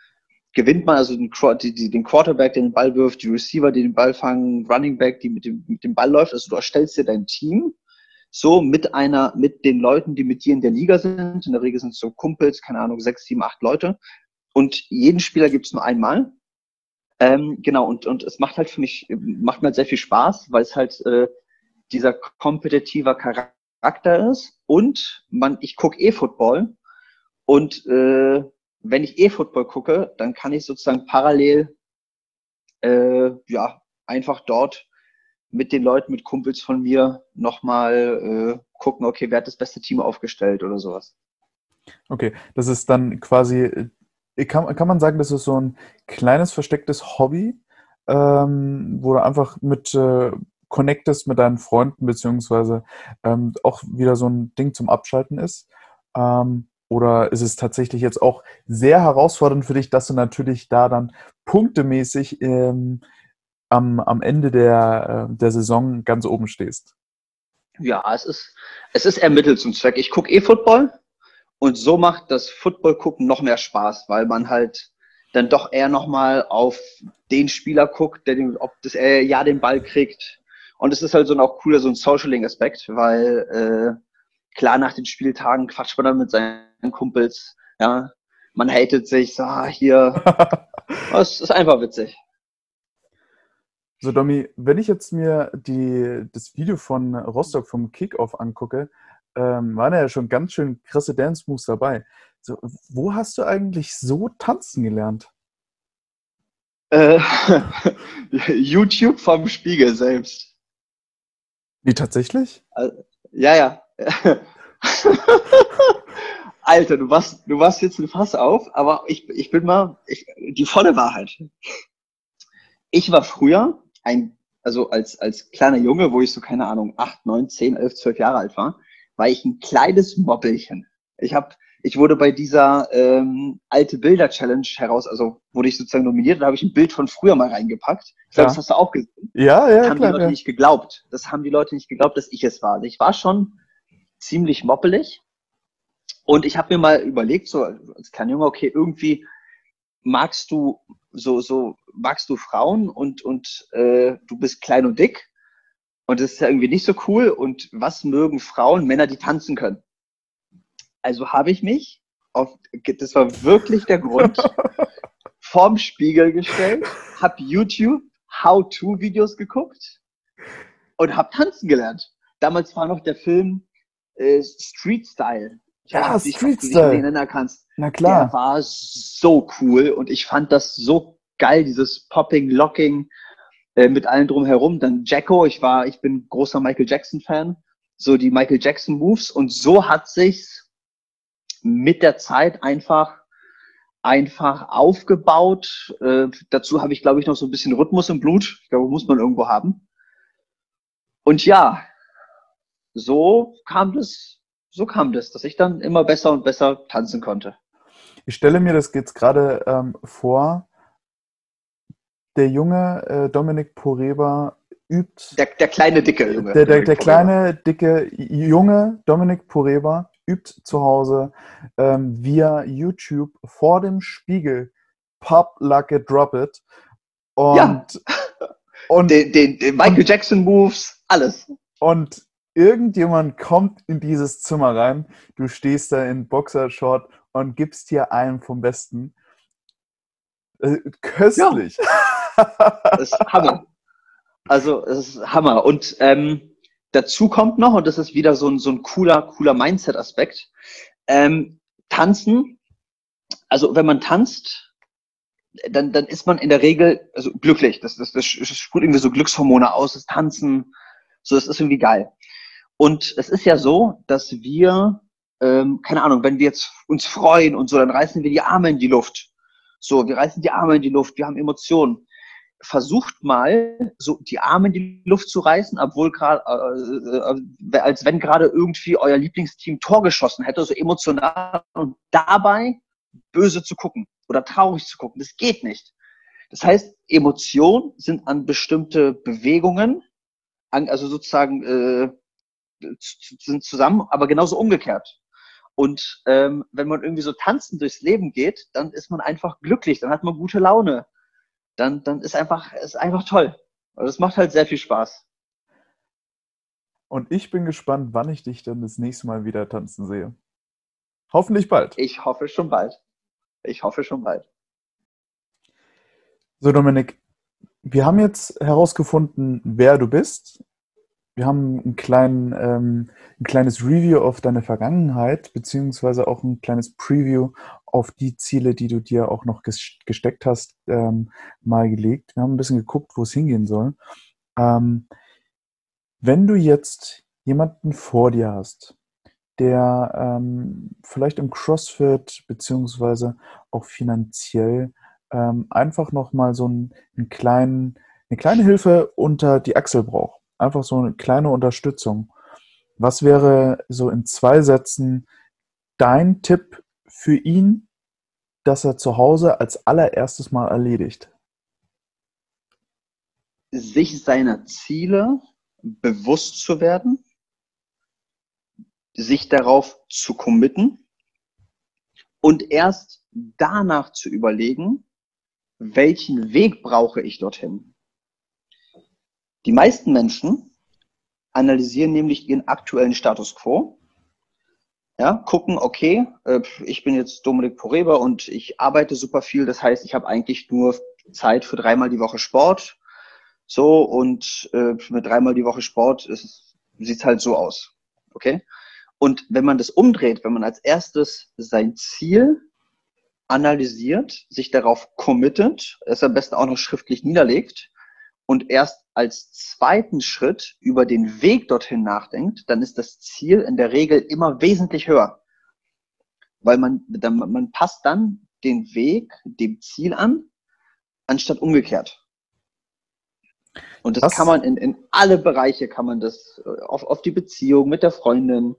gewinnt man, also den, die, die, den Quarterback, der den Ball wirft, die Receiver, die den Ball fangen, Running Back, die mit dem, mit dem Ball läuft. Also du erstellst dir dein Team so mit einer, mit den Leuten, die mit dir in der Liga sind. In der Regel sind es so Kumpels, keine Ahnung, sechs, sieben, acht Leute. Und jeden Spieler gibt es nur einmal. Ähm, genau, und, und es macht halt für mich, macht mir halt sehr viel Spaß, weil es halt äh, dieser kompetitiver Charakter ist. Und man, ich gucke eh Football. Und äh, wenn ich eh Football gucke, dann kann ich sozusagen parallel äh, ja einfach dort mit den Leuten, mit Kumpels von mir nochmal äh, gucken, okay, wer hat das beste Team aufgestellt oder sowas. Okay, das ist dann quasi, äh, kann, kann man sagen, das ist so ein kleines verstecktes Hobby, ähm, wo du einfach mit äh, connectest mit deinen Freunden, beziehungsweise ähm, auch wieder so ein Ding zum Abschalten ist. Ähm, oder ist es tatsächlich jetzt auch sehr herausfordernd für dich, dass du natürlich da dann punktemäßig ähm, am, am Ende der, äh, der Saison ganz oben stehst? Ja, es ist, es ist ermittelt zum Zweck. Ich gucke eh Football und so macht das Football gucken noch mehr Spaß, weil man halt dann doch eher nochmal auf den Spieler guckt, der den, ob das er ja den Ball kriegt. Und es ist halt so ein auch cooler, so ein Socialing-Aspekt, weil äh, klar nach den Spieltagen quatscht man dann mit seinen Kumpels, ja, man hatet sich, so, ah, hier. Es ist einfach witzig. So, Domi, wenn ich jetzt mir die, das Video von Rostock vom Kickoff angucke, ähm, waren ja schon ganz schön krasse Dance-Moves dabei. So, wo hast du eigentlich so tanzen gelernt? Äh, YouTube vom Spiegel selbst. Wie tatsächlich? ja, ja. Alter, du warst, du warst jetzt ein Fass auf, aber ich, ich bin mal, ich, die volle Wahrheit. Ich war früher ein, also als, als kleiner Junge, wo ich so, keine Ahnung, acht, neun, zehn, elf, zwölf Jahre alt war, war ich ein kleines Moppelchen. Ich habe ich wurde bei dieser ähm, alte Bilder Challenge heraus, also wurde ich sozusagen nominiert, da habe ich ein Bild von früher mal reingepackt. Ich glaube, ja. das hast du auch gesehen. Ja, ja, das haben klar, die Leute ja. nicht geglaubt. Das haben die Leute nicht geglaubt, dass ich es war. Also ich war schon ziemlich moppelig. Und ich habe mir mal überlegt, so als kleiner Junge, okay, irgendwie magst du so, so magst du Frauen und, und äh, du bist klein und dick. Und das ist ja irgendwie nicht so cool. Und was mögen Frauen? Männer, die tanzen können. Also habe ich mich auf, das war wirklich der Grund, vorm Spiegel gestellt, habe YouTube How-To-Videos geguckt und habe tanzen gelernt. Damals war noch der Film äh, Street Style. Ja, Street Style. Den kannst. Na klar. Der war so cool und ich fand das so geil, dieses Popping, Locking äh, mit allem drumherum. Dann Jacko, ich war, ich bin großer Michael Jackson Fan, so die Michael Jackson Moves und so hat sich's mit der Zeit einfach einfach aufgebaut. Äh, dazu habe ich, glaube ich, noch so ein bisschen Rhythmus im Blut. Ich glaube, muss man irgendwo haben. Und ja, so kam das, so kam das, dass ich dann immer besser und besser tanzen konnte. Ich stelle mir das jetzt gerade ähm, vor. Der junge äh, Dominik Poreba übt. Der, der kleine, dicke Junge. Der, der, der kleine, dicke, junge Dominik Poreba übt zu Hause ähm, via YouTube vor dem Spiegel Pop Like It Drop It. Und, ja. und den, den, den Michael Jackson Moves, alles. Und irgendjemand kommt in dieses Zimmer rein, du stehst da in Boxershort und gibst dir einen vom Besten. Äh, köstlich. Ja. Das ist Hammer. Also, es ist Hammer. Und ähm, dazu kommt noch, und das ist wieder so ein, so ein cooler, cooler Mindset-Aspekt, ähm, tanzen. Also, wenn man tanzt, dann, dann ist man in der Regel also glücklich. Das, das, das sprüht irgendwie so Glückshormone aus, das Tanzen. So, das ist irgendwie geil. Und es ist ja so, dass wir, ähm, keine Ahnung, wenn wir jetzt uns freuen und so, dann reißen wir die Arme in die Luft. So, wir reißen die Arme in die Luft, wir haben Emotionen. Versucht mal, so die Arme in die Luft zu reißen, obwohl gerade, äh, äh, als wenn gerade irgendwie euer Lieblingsteam Tor geschossen hätte, so emotional und dabei böse zu gucken oder traurig zu gucken. Das geht nicht. Das heißt, Emotionen sind an bestimmte Bewegungen, also sozusagen äh, sind zusammen, aber genauso umgekehrt. Und ähm, wenn man irgendwie so tanzend durchs Leben geht, dann ist man einfach glücklich, dann hat man gute Laune. Dann, dann ist einfach, ist einfach toll. Und es macht halt sehr viel Spaß. Und ich bin gespannt, wann ich dich dann das nächste Mal wieder tanzen sehe. Hoffentlich bald. Ich hoffe schon bald. Ich hoffe schon bald. So, Dominik, wir haben jetzt herausgefunden, wer du bist wir haben einen kleinen, ähm, ein kleines Review auf deine Vergangenheit, beziehungsweise auch ein kleines Preview auf die Ziele, die du dir auch noch gesteckt hast, ähm, mal gelegt. Wir haben ein bisschen geguckt, wo es hingehen soll. Ähm, wenn du jetzt jemanden vor dir hast, der ähm, vielleicht im CrossFit beziehungsweise auch finanziell ähm, einfach nochmal so einen, einen kleinen, eine kleine Hilfe unter die Achsel braucht Einfach so eine kleine Unterstützung. Was wäre so in zwei Sätzen dein Tipp für ihn, dass er zu Hause als allererstes mal erledigt? Sich seiner Ziele bewusst zu werden, sich darauf zu committen und erst danach zu überlegen, welchen Weg brauche ich dorthin. Die meisten Menschen analysieren nämlich ihren aktuellen Status quo. Ja, gucken, okay, äh, ich bin jetzt Dominik Poreba und ich arbeite super viel. Das heißt, ich habe eigentlich nur Zeit für dreimal die Woche Sport. So, und äh, mit dreimal die Woche Sport sieht es halt so aus. Okay? Und wenn man das umdreht, wenn man als erstes sein Ziel analysiert, sich darauf committet, es am besten auch noch schriftlich niederlegt und erst als zweiten Schritt über den Weg dorthin nachdenkt, dann ist das Ziel in der Regel immer wesentlich höher. Weil man, man passt dann den Weg dem Ziel an, anstatt umgekehrt. Und das Was? kann man in, in alle Bereiche, kann man das äh, auf, auf die Beziehung mit der Freundin,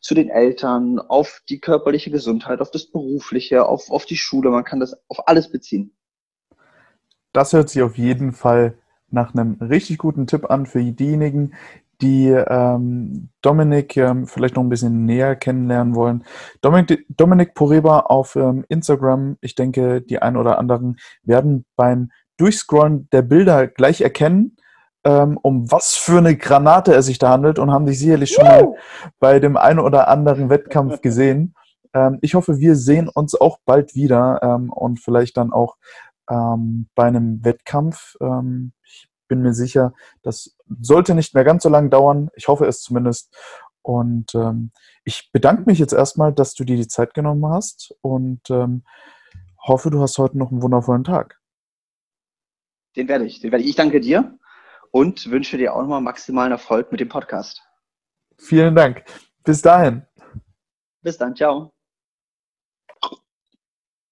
zu den Eltern, auf die körperliche Gesundheit, auf das Berufliche, auf, auf die Schule, man kann das auf alles beziehen. Das hört sich auf jeden Fall nach einem richtig guten Tipp an für diejenigen, die ähm, Dominik ähm, vielleicht noch ein bisschen näher kennenlernen wollen. Dominik, Dominik Poreba auf ähm, Instagram, ich denke, die ein oder anderen werden beim Durchscrollen der Bilder gleich erkennen, ähm, um was für eine Granate es sich da handelt und haben dich sicherlich schon mal bei dem einen oder anderen Wettkampf gesehen. Ähm, ich hoffe, wir sehen uns auch bald wieder ähm, und vielleicht dann auch ähm, bei einem Wettkampf. Ähm, ich bin mir sicher, das sollte nicht mehr ganz so lange dauern. Ich hoffe es zumindest. Und ähm, ich bedanke mich jetzt erstmal, dass du dir die Zeit genommen hast und ähm, hoffe, du hast heute noch einen wundervollen Tag. Den werde ich. Den werde ich. Ich danke dir und wünsche dir auch nochmal maximalen Erfolg mit dem Podcast. Vielen Dank. Bis dahin. Bis dann. Ciao.